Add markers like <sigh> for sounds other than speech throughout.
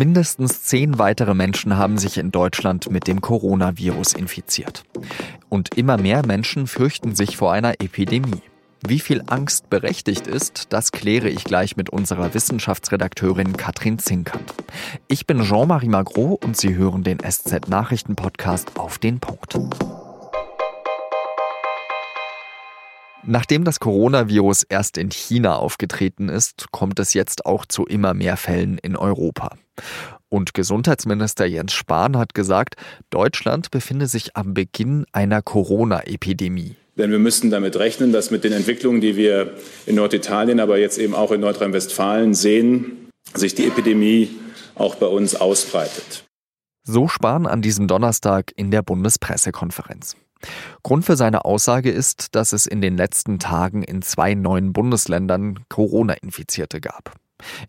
Mindestens zehn weitere Menschen haben sich in Deutschland mit dem Coronavirus infiziert. Und immer mehr Menschen fürchten sich vor einer Epidemie. Wie viel Angst berechtigt ist, das kläre ich gleich mit unserer Wissenschaftsredakteurin Katrin Zinkert. Ich bin Jean-Marie Magro und Sie hören den SZ-Nachrichten-Podcast auf den Punkt. Nachdem das Coronavirus erst in China aufgetreten ist, kommt es jetzt auch zu immer mehr Fällen in Europa. Und Gesundheitsminister Jens Spahn hat gesagt, Deutschland befinde sich am Beginn einer Corona-Epidemie. Denn wir müssen damit rechnen, dass mit den Entwicklungen, die wir in Norditalien, aber jetzt eben auch in Nordrhein-Westfalen sehen, sich die Epidemie auch bei uns ausbreitet. So Spahn an diesem Donnerstag in der Bundespressekonferenz. Grund für seine Aussage ist, dass es in den letzten Tagen in zwei neuen Bundesländern Corona-Infizierte gab.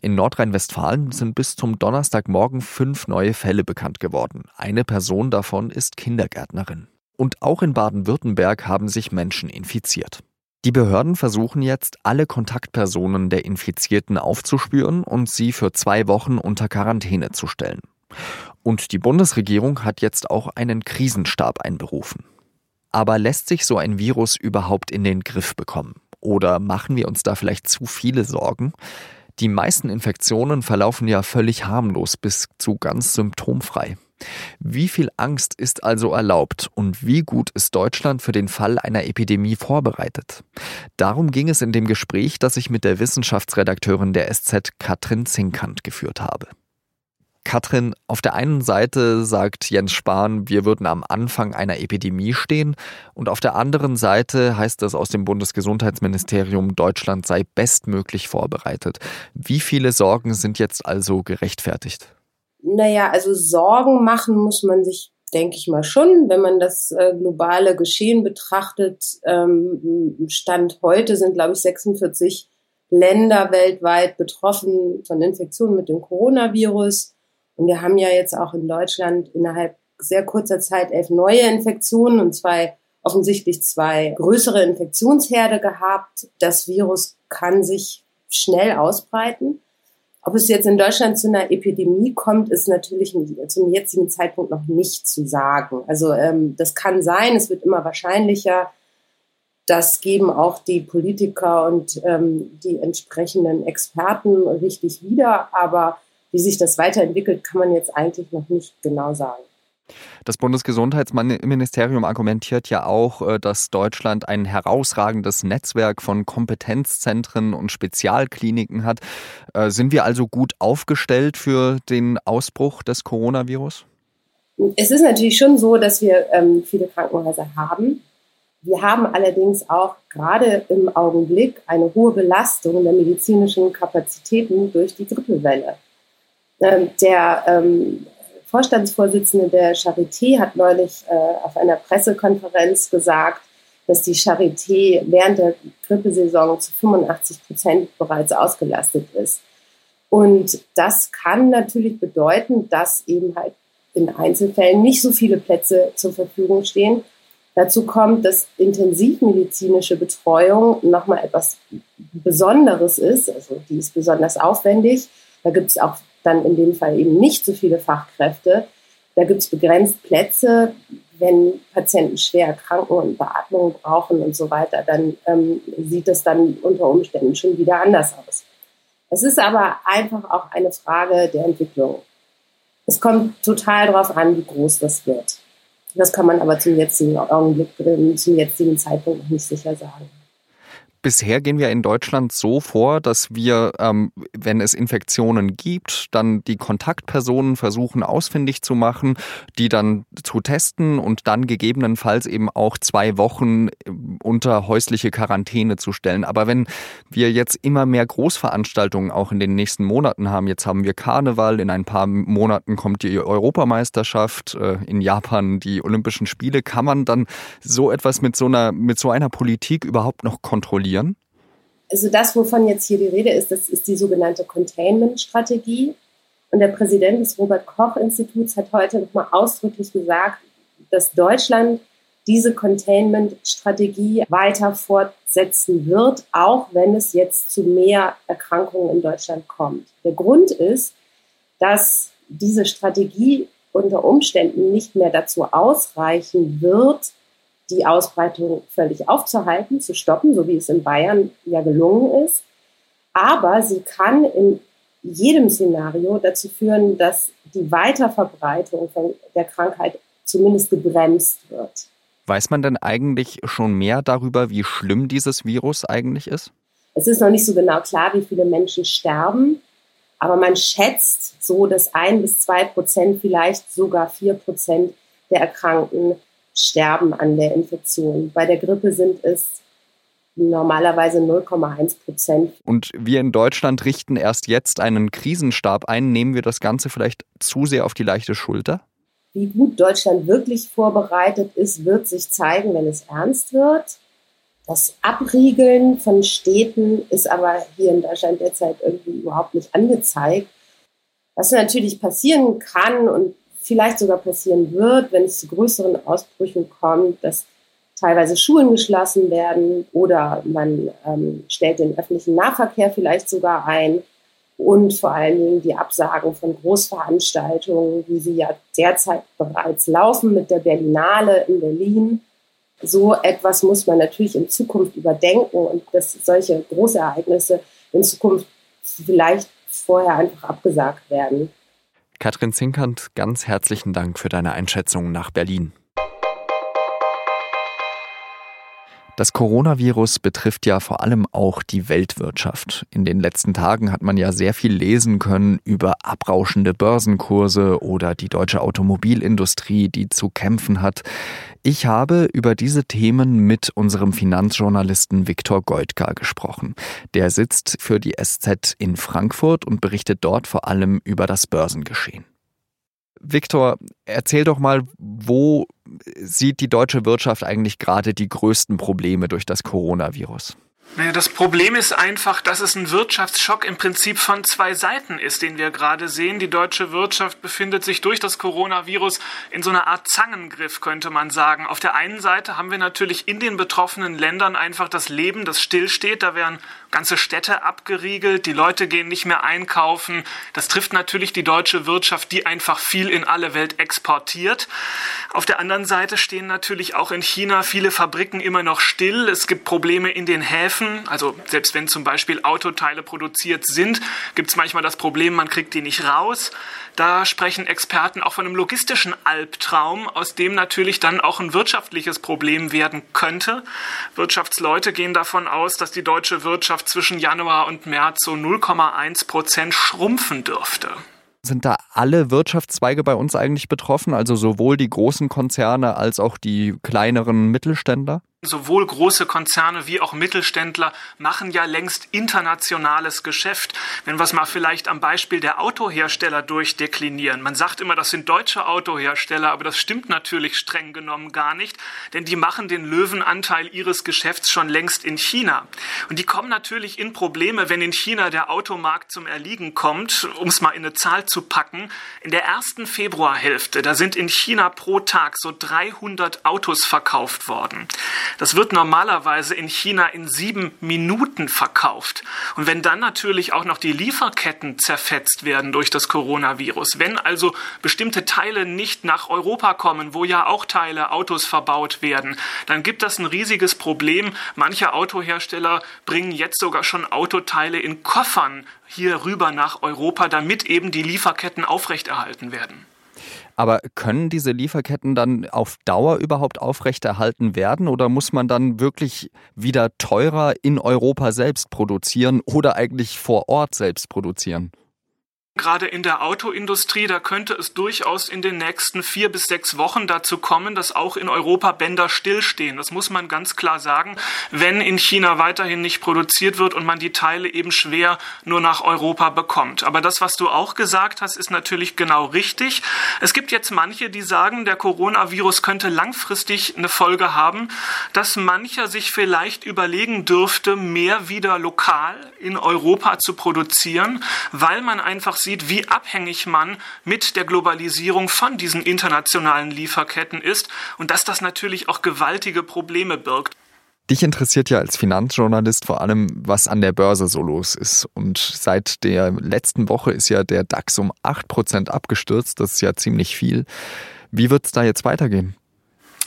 In Nordrhein-Westfalen sind bis zum Donnerstagmorgen fünf neue Fälle bekannt geworden. Eine Person davon ist Kindergärtnerin. Und auch in Baden-Württemberg haben sich Menschen infiziert. Die Behörden versuchen jetzt, alle Kontaktpersonen der Infizierten aufzuspüren und sie für zwei Wochen unter Quarantäne zu stellen. Und die Bundesregierung hat jetzt auch einen Krisenstab einberufen. Aber lässt sich so ein Virus überhaupt in den Griff bekommen? Oder machen wir uns da vielleicht zu viele Sorgen? Die meisten Infektionen verlaufen ja völlig harmlos bis zu ganz symptomfrei. Wie viel Angst ist also erlaubt und wie gut ist Deutschland für den Fall einer Epidemie vorbereitet? Darum ging es in dem Gespräch, das ich mit der Wissenschaftsredakteurin der SZ Katrin Zinkant geführt habe. Katrin, auf der einen Seite sagt Jens Spahn, wir würden am Anfang einer Epidemie stehen und auf der anderen Seite heißt es aus dem Bundesgesundheitsministerium, Deutschland sei bestmöglich vorbereitet. Wie viele Sorgen sind jetzt also gerechtfertigt? Naja, also Sorgen machen muss man sich, denke ich mal schon, wenn man das äh, globale Geschehen betrachtet. Ähm, Stand heute sind, glaube ich, 46 Länder weltweit betroffen von Infektionen mit dem Coronavirus. Und wir haben ja jetzt auch in Deutschland innerhalb sehr kurzer Zeit elf neue Infektionen und zwei offensichtlich zwei größere Infektionsherde gehabt. Das Virus kann sich schnell ausbreiten. Ob es jetzt in Deutschland zu einer Epidemie kommt, ist natürlich zum jetzigen Zeitpunkt noch nicht zu sagen. Also ähm, das kann sein, es wird immer wahrscheinlicher. Das geben auch die Politiker und ähm, die entsprechenden Experten richtig wieder. Aber wie sich das weiterentwickelt, kann man jetzt eigentlich noch nicht genau sagen. Das Bundesgesundheitsministerium argumentiert ja auch, äh, dass Deutschland ein herausragendes Netzwerk von Kompetenzzentren und Spezialkliniken hat. Äh, sind wir also gut aufgestellt für den Ausbruch des Coronavirus? Es ist natürlich schon so, dass wir ähm, viele Krankenhäuser haben. Wir haben allerdings auch gerade im Augenblick eine hohe Belastung der medizinischen Kapazitäten durch die Grippewelle. Ähm, der ähm, Vorstandsvorsitzende der Charité hat neulich äh, auf einer Pressekonferenz gesagt, dass die Charité während der Grippesaison zu 85 Prozent bereits ausgelastet ist. Und das kann natürlich bedeuten, dass eben halt in Einzelfällen nicht so viele Plätze zur Verfügung stehen. Dazu kommt, dass intensivmedizinische Betreuung nochmal etwas Besonderes ist, also die ist besonders aufwendig. Da gibt es auch dann in dem Fall eben nicht so viele Fachkräfte. Da gibt es begrenzt Plätze. Wenn Patienten schwer erkranken und Beatmung brauchen und so weiter, dann ähm, sieht es dann unter Umständen schon wieder anders aus. Es ist aber einfach auch eine Frage der Entwicklung. Es kommt total darauf an, wie groß das wird. Das kann man aber zum jetzigen Augenblick, zum jetzigen Zeitpunkt noch nicht sicher sagen. Bisher gehen wir in Deutschland so vor, dass wir, ähm, wenn es Infektionen gibt, dann die Kontaktpersonen versuchen ausfindig zu machen, die dann zu testen und dann gegebenenfalls eben auch zwei Wochen äh, unter häusliche Quarantäne zu stellen. Aber wenn wir jetzt immer mehr Großveranstaltungen auch in den nächsten Monaten haben, jetzt haben wir Karneval, in ein paar Monaten kommt die Europameisterschaft, äh, in Japan die Olympischen Spiele, kann man dann so etwas mit so einer, mit so einer Politik überhaupt noch kontrollieren? Kontrollieren? Also das, wovon jetzt hier die Rede ist, das ist die sogenannte Containment-Strategie. Und der Präsident des Robert-Koch-Instituts hat heute nochmal ausdrücklich gesagt, dass Deutschland diese Containment-Strategie weiter fortsetzen wird, auch wenn es jetzt zu mehr Erkrankungen in Deutschland kommt. Der Grund ist, dass diese Strategie unter Umständen nicht mehr dazu ausreichen wird, die Ausbreitung völlig aufzuhalten, zu stoppen, so wie es in Bayern ja gelungen ist. Aber sie kann in jedem Szenario dazu führen, dass die Weiterverbreitung von der Krankheit zumindest gebremst wird. Weiß man denn eigentlich schon mehr darüber, wie schlimm dieses Virus eigentlich ist? Es ist noch nicht so genau klar, wie viele Menschen sterben, aber man schätzt so, dass ein bis zwei Prozent, vielleicht sogar vier Prozent der Erkrankten sterben an der Infektion. Bei der Grippe sind es normalerweise 0,1 Prozent. Und wir in Deutschland richten erst jetzt einen Krisenstab ein. Nehmen wir das Ganze vielleicht zu sehr auf die leichte Schulter? Wie gut Deutschland wirklich vorbereitet ist, wird sich zeigen, wenn es ernst wird. Das Abriegeln von Städten ist aber hier in Deutschland derzeit irgendwie überhaupt nicht angezeigt. Was natürlich passieren kann und vielleicht sogar passieren wird, wenn es zu größeren Ausbrüchen kommt, dass teilweise Schulen geschlossen werden oder man ähm, stellt den öffentlichen Nahverkehr vielleicht sogar ein und vor allen Dingen die Absagen von Großveranstaltungen, wie sie ja derzeit bereits laufen mit der Berlinale in Berlin. So etwas muss man natürlich in Zukunft überdenken und dass solche Großereignisse in Zukunft vielleicht vorher einfach abgesagt werden. Katrin Zinkert, ganz herzlichen Dank für deine Einschätzung nach Berlin. Das Coronavirus betrifft ja vor allem auch die Weltwirtschaft. In den letzten Tagen hat man ja sehr viel lesen können über abrauschende Börsenkurse oder die deutsche Automobilindustrie, die zu kämpfen hat. Ich habe über diese Themen mit unserem Finanzjournalisten Viktor Goldka gesprochen. Der sitzt für die SZ in Frankfurt und berichtet dort vor allem über das Börsengeschehen. Viktor, erzähl doch mal, wo sieht die deutsche Wirtschaft eigentlich gerade die größten Probleme durch das Coronavirus? Naja, das Problem ist einfach, dass es ein Wirtschaftsschock im Prinzip von zwei Seiten ist, den wir gerade sehen. Die deutsche Wirtschaft befindet sich durch das Coronavirus in so einer Art Zangengriff, könnte man sagen. Auf der einen Seite haben wir natürlich in den betroffenen Ländern einfach das Leben, das stillsteht. Da werden ganze Städte abgeriegelt, die Leute gehen nicht mehr einkaufen. Das trifft natürlich die deutsche Wirtschaft, die einfach viel in alle Welt exportiert. Auf der anderen Seite stehen natürlich auch in China viele Fabriken immer noch still. Es gibt Probleme in den Häfen. Also selbst wenn zum Beispiel Autoteile produziert sind, gibt es manchmal das Problem, man kriegt die nicht raus. Da sprechen Experten auch von einem logistischen Albtraum, aus dem natürlich dann auch ein wirtschaftliches Problem werden könnte. Wirtschaftsleute gehen davon aus, dass die deutsche Wirtschaft zwischen Januar und März so 0,1 Prozent schrumpfen dürfte. Sind da alle Wirtschaftszweige bei uns eigentlich betroffen, also sowohl die großen Konzerne als auch die kleineren Mittelständler? Sowohl große Konzerne wie auch Mittelständler machen ja längst internationales Geschäft. Wenn wir es mal vielleicht am Beispiel der Autohersteller durchdeklinieren. Man sagt immer, das sind deutsche Autohersteller, aber das stimmt natürlich streng genommen gar nicht, denn die machen den Löwenanteil ihres Geschäfts schon längst in China. Und die kommen natürlich in Probleme, wenn in China der Automarkt zum Erliegen kommt, um es mal in eine Zahl zu packen. In der ersten Februarhälfte, da sind in China pro Tag so 300 Autos verkauft worden. Das wird normalerweise in China in sieben Minuten verkauft. Und wenn dann natürlich auch noch die Lieferketten zerfetzt werden durch das Coronavirus, wenn also bestimmte Teile nicht nach Europa kommen, wo ja auch Teile Autos verbaut werden, dann gibt das ein riesiges Problem. Manche Autohersteller bringen jetzt sogar schon Autoteile in Koffern hier rüber nach Europa, damit eben die Lieferketten aufrechterhalten werden. Aber können diese Lieferketten dann auf Dauer überhaupt aufrechterhalten werden oder muss man dann wirklich wieder teurer in Europa selbst produzieren oder eigentlich vor Ort selbst produzieren? Gerade in der Autoindustrie, da könnte es durchaus in den nächsten vier bis sechs Wochen dazu kommen, dass auch in Europa Bänder stillstehen. Das muss man ganz klar sagen, wenn in China weiterhin nicht produziert wird und man die Teile eben schwer nur nach Europa bekommt. Aber das, was du auch gesagt hast, ist natürlich genau richtig. Es gibt jetzt manche, die sagen, der Coronavirus könnte langfristig eine Folge haben, dass mancher sich vielleicht überlegen dürfte, mehr wieder lokal in Europa zu produzieren, weil man einfach sieht, wie abhängig man mit der Globalisierung von diesen internationalen Lieferketten ist und dass das natürlich auch gewaltige Probleme birgt. Dich interessiert ja als Finanzjournalist vor allem, was an der Börse so los ist. Und seit der letzten Woche ist ja der DAX um 8% abgestürzt. Das ist ja ziemlich viel. Wie wird es da jetzt weitergehen?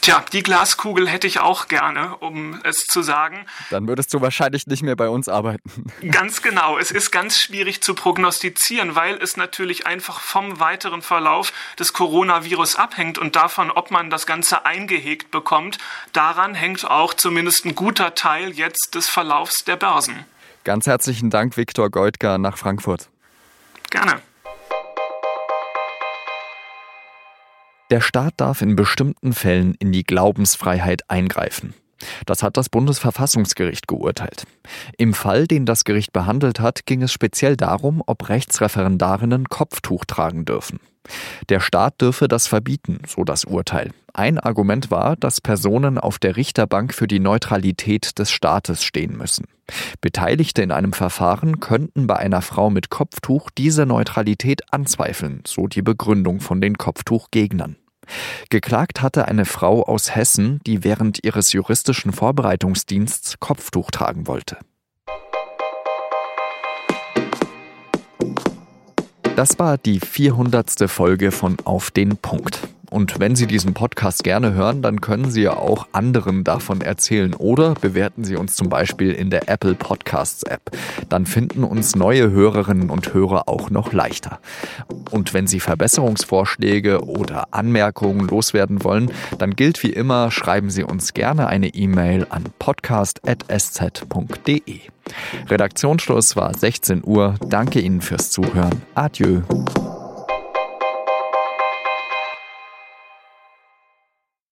Tja, die Glaskugel hätte ich auch gerne, um es zu sagen. Dann würdest du wahrscheinlich nicht mehr bei uns arbeiten. <laughs> Ganz genau. Es ist ganz schwierig zu prognostizieren, weil es natürlich einfach vom weiteren Verlauf des Coronavirus abhängt und davon, ob man das Ganze eingehegt bekommt. Daran hängt auch zumindest ein guter Teil jetzt des Verlaufs der Börsen. Ganz herzlichen Dank, Viktor Goldgar nach Frankfurt. Gerne. Der Staat darf in bestimmten Fällen in die Glaubensfreiheit eingreifen. Das hat das Bundesverfassungsgericht geurteilt. Im Fall, den das Gericht behandelt hat, ging es speziell darum, ob Rechtsreferendarinnen Kopftuch tragen dürfen. Der Staat dürfe das verbieten, so das Urteil. Ein Argument war, dass Personen auf der Richterbank für die Neutralität des Staates stehen müssen. Beteiligte in einem Verfahren könnten bei einer Frau mit Kopftuch diese Neutralität anzweifeln, so die Begründung von den Kopftuchgegnern. Geklagt hatte eine Frau aus Hessen, die während ihres juristischen Vorbereitungsdiensts Kopftuch tragen wollte. Das war die 400. Folge von Auf den Punkt. Und wenn Sie diesen Podcast gerne hören, dann können Sie ja auch anderen davon erzählen oder bewerten Sie uns zum Beispiel in der Apple Podcasts App. Dann finden uns neue Hörerinnen und Hörer auch noch leichter. Und wenn Sie Verbesserungsvorschläge oder Anmerkungen loswerden wollen, dann gilt wie immer, schreiben Sie uns gerne eine E-Mail an podcast.sz.de. Redaktionsschluss war 16 Uhr. Danke Ihnen fürs Zuhören. Adieu.